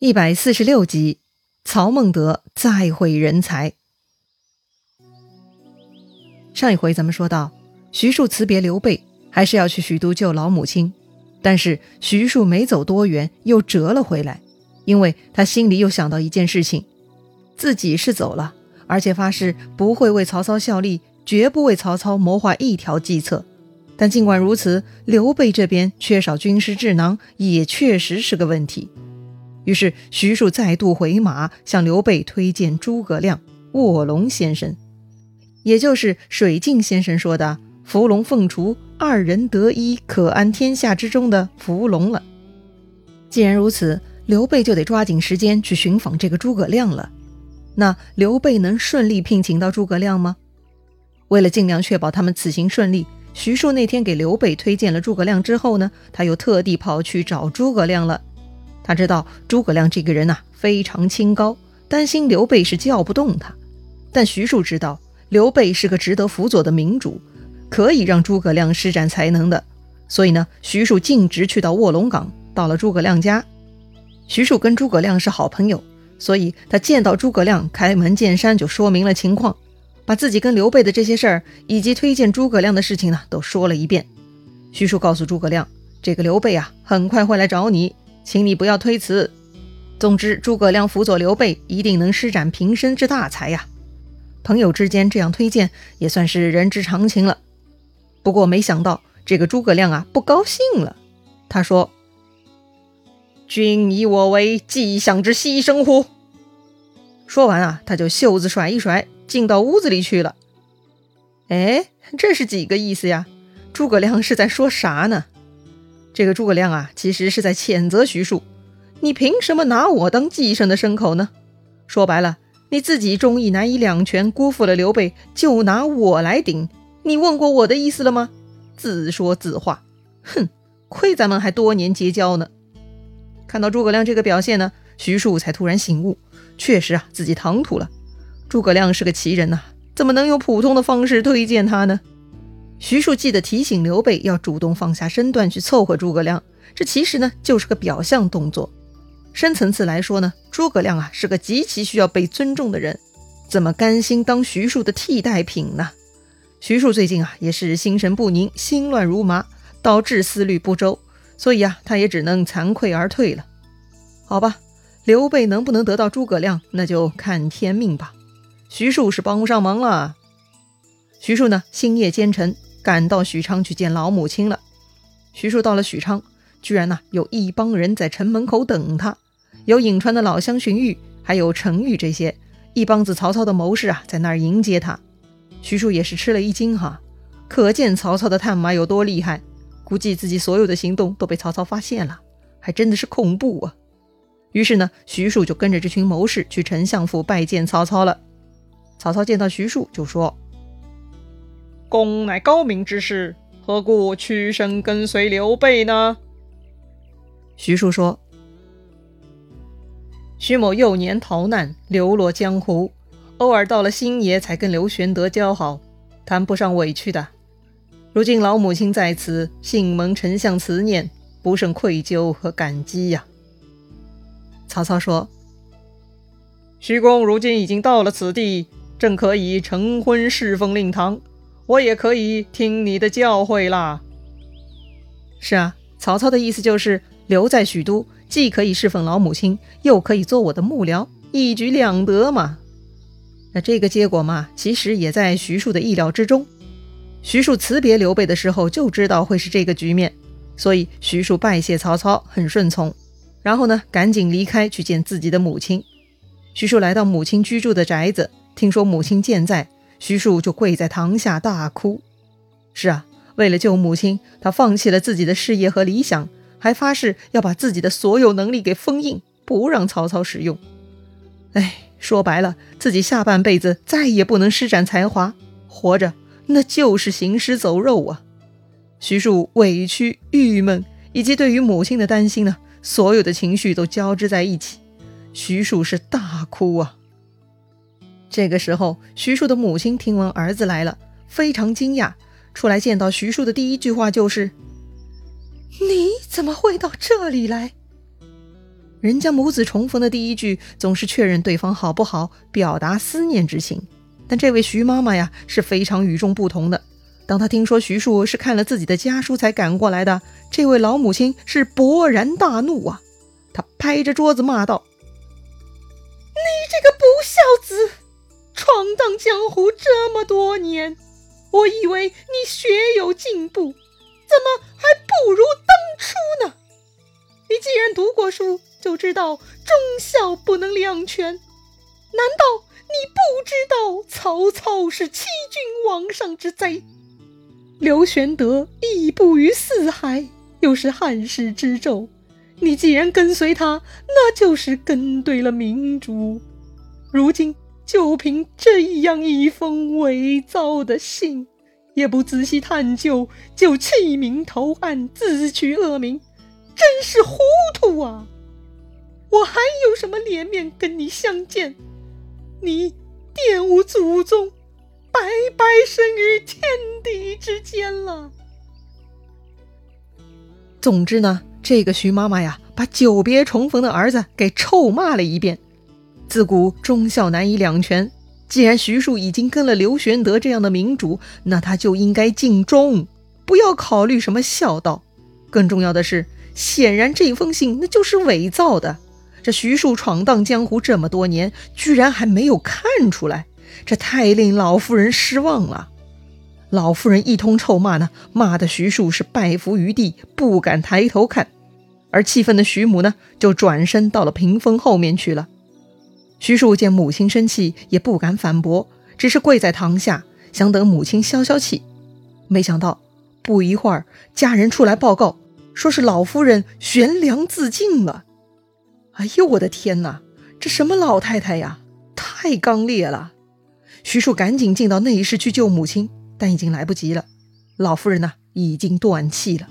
一百四十六集，曹孟德再会人才。上一回咱们说到，徐庶辞别刘备，还是要去许都救老母亲。但是徐庶没走多远，又折了回来，因为他心里又想到一件事情：自己是走了，而且发誓不会为曹操效力，绝不为曹操谋划一条计策。但尽管如此，刘备这边缺少军师智囊，也确实是个问题。于是，徐庶再度回马，向刘备推荐诸葛亮、卧龙先生，也就是水镜先生说的“伏龙凤雏，二人得一，可安天下”之中的伏龙了。既然如此，刘备就得抓紧时间去寻访这个诸葛亮了。那刘备能顺利聘请到诸葛亮吗？为了尽量确保他们此行顺利，徐庶那天给刘备推荐了诸葛亮之后呢，他又特地跑去找诸葛亮了。他知道诸葛亮这个人呐非常清高，担心刘备是叫不动他。但徐庶知道刘备是个值得辅佐的明主，可以让诸葛亮施展才能的。所以呢，徐庶径直去到卧龙岗，到了诸葛亮家。徐庶跟诸葛亮是好朋友，所以他见到诸葛亮开门见山就说明了情况，把自己跟刘备的这些事儿以及推荐诸葛亮的事情呢都说了一遍。徐庶告诉诸葛亮，这个刘备啊很快会来找你。请你不要推辞。总之，诸葛亮辅佐刘备，一定能施展平生之大才呀！朋友之间这样推荐，也算是人之常情了。不过，没想到这个诸葛亮啊，不高兴了。他说：“君以我为计想之牺牲乎？”说完啊，他就袖子甩一甩，进到屋子里去了。哎，这是几个意思呀？诸葛亮是在说啥呢？这个诸葛亮啊，其实是在谴责徐庶：“你凭什么拿我当寄生的牲口呢？”说白了，你自己忠义难以两全，辜负了刘备，就拿我来顶。你问过我的意思了吗？自说自话，哼！亏咱们还多年结交呢。看到诸葛亮这个表现呢，徐庶才突然醒悟，确实啊，自己唐突了。诸葛亮是个奇人呐，怎么能用普通的方式推荐他呢？徐庶记得提醒刘备要主动放下身段去凑合诸葛亮，这其实呢就是个表象动作。深层次来说呢，诸葛亮啊是个极其需要被尊重的人，怎么甘心当徐庶的替代品呢？徐庶最近啊也是心神不宁，心乱如麻，导致思虑不周，所以啊他也只能惭愧而退了。好吧，刘备能不能得到诸葛亮，那就看天命吧。徐庶是帮不上忙了。徐庶呢星夜兼程。赶到许昌去见老母亲了。徐庶到了许昌，居然呢有一帮人在城门口等他，有颍川的老乡荀彧，还有程昱这些一帮子曹操的谋士啊，在那儿迎接他。徐庶也是吃了一惊哈，可见曹操的探马有多厉害，估计自己所有的行动都被曹操发现了，还真的是恐怖啊。于是呢，徐庶就跟着这群谋士去丞相府拜见曹操了。曹操见到徐庶就说。公乃高明之士，何故屈身跟随刘备呢？徐庶说：“徐某幼年逃难，流落江湖，偶尔到了新野，才跟刘玄德交好，谈不上委屈的。如今老母亲在此，幸蒙丞相慈念，不胜愧疚和感激呀。”曹操说：“徐公如今已经到了此地，正可以成婚侍奉令堂。”我也可以听你的教诲啦。是啊，曹操的意思就是留在许都，既可以侍奉老母亲，又可以做我的幕僚，一举两得嘛。那这个结果嘛，其实也在徐庶的意料之中。徐庶辞别刘备的时候就知道会是这个局面，所以徐庶拜谢曹操，很顺从。然后呢，赶紧离开去见自己的母亲。徐庶来到母亲居住的宅子，听说母亲健在。徐庶就跪在堂下大哭。是啊，为了救母亲，他放弃了自己的事业和理想，还发誓要把自己的所有能力给封印，不让曹操使用。哎，说白了，自己下半辈子再也不能施展才华，活着那就是行尸走肉啊！徐庶委屈、郁闷，以及对于母亲的担心呢，所有的情绪都交织在一起。徐庶是大哭啊。这个时候，徐庶的母亲听闻儿子来了，非常惊讶，出来见到徐庶的第一句话就是：“你怎么会到这里来？”人家母子重逢的第一句总是确认对方好不好，表达思念之情。但这位徐妈妈呀是非常与众不同的。当她听说徐庶是看了自己的家书才赶过来的，这位老母亲是勃然大怒啊！她拍着桌子骂道：“江湖这么多年，我以为你学有进步，怎么还不如当初呢？你既然读过书，就知道忠孝不能两全，难道？”你不知道曹操是欺君罔上之贼，刘玄德义布于四海，又是汉室之胄。你既然跟随他，那就是跟对了明主。如今就凭这样一封伪造的信，也不仔细探究，就弃明投暗，自取恶名，真是糊涂啊！我还有什么脸面跟你相见？你玷污祖宗，白白生于天地之间了。总之呢，这个徐妈妈呀，把久别重逢的儿子给臭骂了一遍。自古忠孝难以两全，既然徐庶已经跟了刘玄德这样的明主，那他就应该尽忠，不要考虑什么孝道。更重要的是，显然这封信那就是伪造的。这徐庶闯荡江湖这么多年，居然还没有看出来，这太令老夫人失望了。老夫人一通臭骂呢，骂的徐庶是拜伏于地，不敢抬头看。而气愤的徐母呢，就转身到了屏风后面去了。徐庶见母亲生气，也不敢反驳，只是跪在堂下，想等母亲消消气。没想到不一会儿，家人出来报告，说是老夫人悬梁自尽了。哎呦，我的天哪！这什么老太太呀，太刚烈了！徐庶赶紧进到内室去救母亲，但已经来不及了。老夫人呢，已经断气了。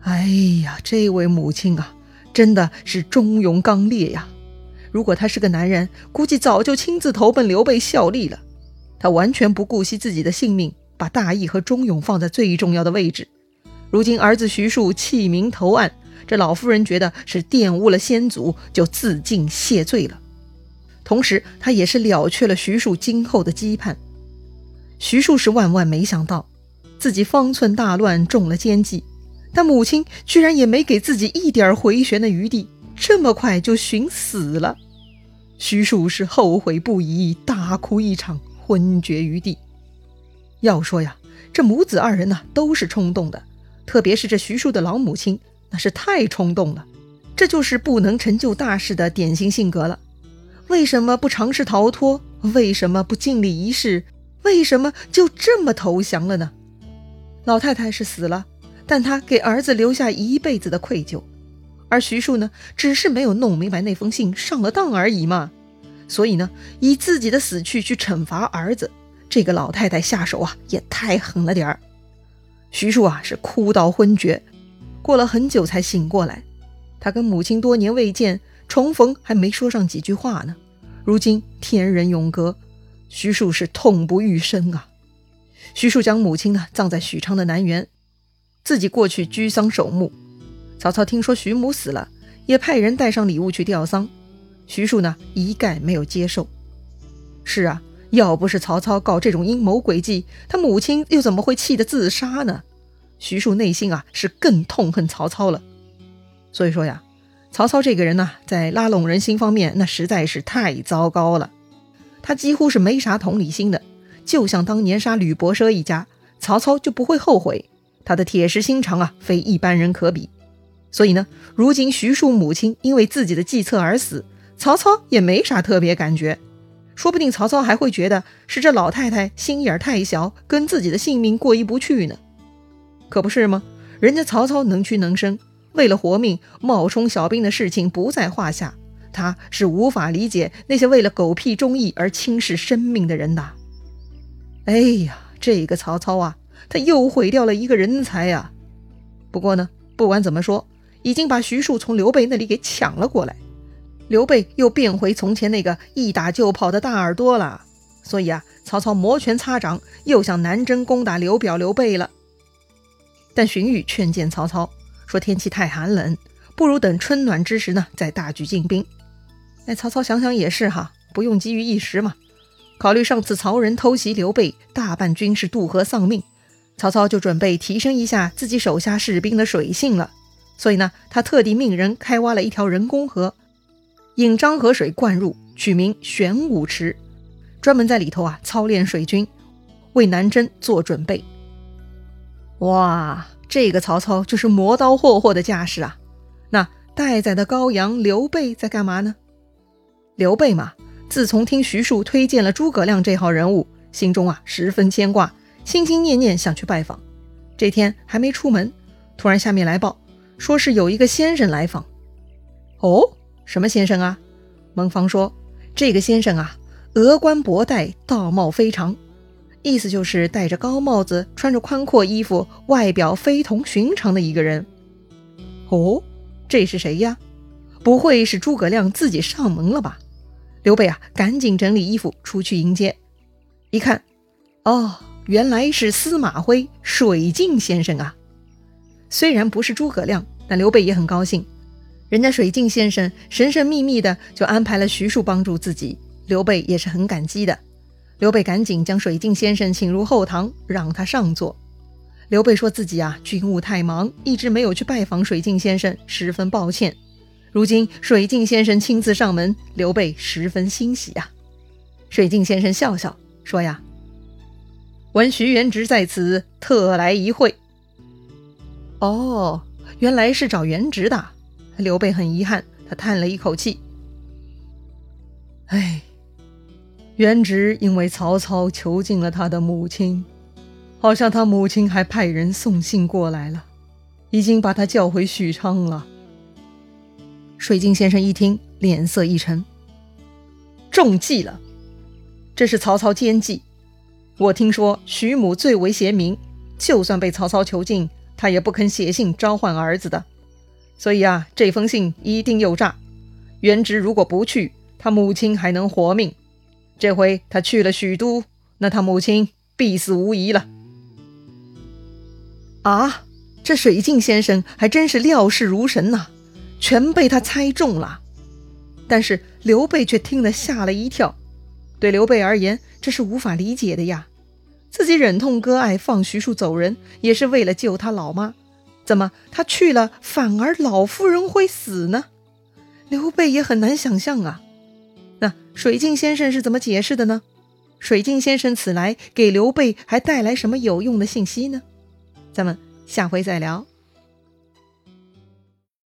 哎呀，这位母亲啊，真的是忠勇刚烈呀！如果他是个男人，估计早就亲自投奔刘备效力了。他完全不顾惜自己的性命，把大义和忠勇放在最重要的位置。如今儿子徐庶弃明投暗。这老夫人觉得是玷污了先祖，就自尽谢罪了。同时，她也是了却了徐庶今后的羁绊。徐庶是万万没想到，自己方寸大乱，中了奸计，但母亲居然也没给自己一点回旋的余地，这么快就寻死了。徐庶是后悔不已，大哭一场，昏厥于地。要说呀，这母子二人呢，都是冲动的，特别是这徐庶的老母亲。那是太冲动了，这就是不能成就大事的典型性格了。为什么不尝试逃脱？为什么不尽力一试？为什么就这么投降了呢？老太太是死了，但她给儿子留下一辈子的愧疚，而徐庶呢，只是没有弄明白那封信上了当而已嘛。所以呢，以自己的死去去惩罚儿子，这个老太太下手啊，也太狠了点儿。徐庶啊，是哭到昏厥。过了很久才醒过来，他跟母亲多年未见，重逢还没说上几句话呢。如今天人永隔，徐庶是痛不欲生啊。徐庶将母亲呢葬在许昌的南园，自己过去居丧守墓。曹操听说徐母死了，也派人带上礼物去吊丧。徐庶呢一概没有接受。是啊，要不是曹操搞这种阴谋诡计，他母亲又怎么会气得自杀呢？徐庶内心啊是更痛恨曹操了，所以说呀，曹操这个人呢，在拉拢人心方面那实在是太糟糕了。他几乎是没啥同理心的，就像当年杀吕伯奢一家，曹操就不会后悔。他的铁石心肠啊，非一般人可比。所以呢，如今徐庶母亲因为自己的计策而死，曹操也没啥特别感觉。说不定曹操还会觉得是这老太太心眼太小，跟自己的性命过意不去呢。可不是吗？人家曹操能屈能伸，为了活命冒充小兵的事情不在话下。他是无法理解那些为了狗屁忠义而轻视生命的人的。哎呀，这个曹操啊，他又毁掉了一个人才呀！不过呢，不管怎么说，已经把徐庶从刘备那里给抢了过来，刘备又变回从前那个一打就跑的大耳朵了。所以啊，曹操摩拳擦掌，又想南征攻打刘表、刘备了。但荀彧劝谏曹操说：“天气太寒冷，不如等春暖之时呢，再大举进兵。那曹操想想也是哈，不用急于一时嘛。考虑上次曹仁偷袭刘备，大半军士渡河丧命，曹操就准备提升一下自己手下士兵的水性了。所以呢，他特地命人开挖了一条人工河，引漳河水灌入，取名玄武池，专门在里头啊操练水军，为南征做准备。哇，这个曹操就是磨刀霍霍的架势啊！那待宰的羔羊刘备在干嘛呢？刘备嘛，自从听徐庶推荐了诸葛亮这号人物，心中啊十分牵挂，心心念念想去拜访。这天还没出门，突然下面来报，说是有一个先生来访。哦，什么先生啊？孟方说，这个先生啊，额冠博带，道貌非常，意思就是戴着高帽子，穿着宽阔衣服，外表非同寻常的一个人。哦，这是谁呀？不会是诸葛亮自己上门了吧？刘备啊，赶紧整理衣服出去迎接。一看，哦，原来是司马徽、水镜先生啊！虽然不是诸葛亮，但刘备也很高兴。人家水镜先生神神秘秘的就安排了徐庶帮助自己，刘备也是很感激的。刘备赶紧将水镜先生请入后堂，让他上座。刘备说自己啊，军务太忙，一直没有去拜访水镜先生，十分抱歉。如今水镜先生亲自上门，刘备十分欣喜呀。水镜先生笑笑说：“呀，闻徐元直在此，特来一会。”哦，原来是找元直的。刘备很遗憾，他叹了一口气：“哎，元直因为曹操囚禁了他的母亲，好像他母亲还派人送信过来了，已经把他叫回许昌了。”水镜先生一听，脸色一沉，中计了。这是曹操奸计。我听说徐母最为贤明，就算被曹操囚禁，他也不肯写信召唤儿子的。所以啊，这封信一定有诈。元直如果不去，他母亲还能活命；这回他去了许都，那他母亲必死无疑了。啊，这水镜先生还真是料事如神呐！全被他猜中了，但是刘备却听了吓了一跳。对刘备而言，这是无法理解的呀。自己忍痛割爱，放徐庶走人，也是为了救他老妈。怎么他去了，反而老夫人会死呢？刘备也很难想象啊。那水镜先生是怎么解释的呢？水镜先生此来给刘备还带来什么有用的信息呢？咱们下回再聊。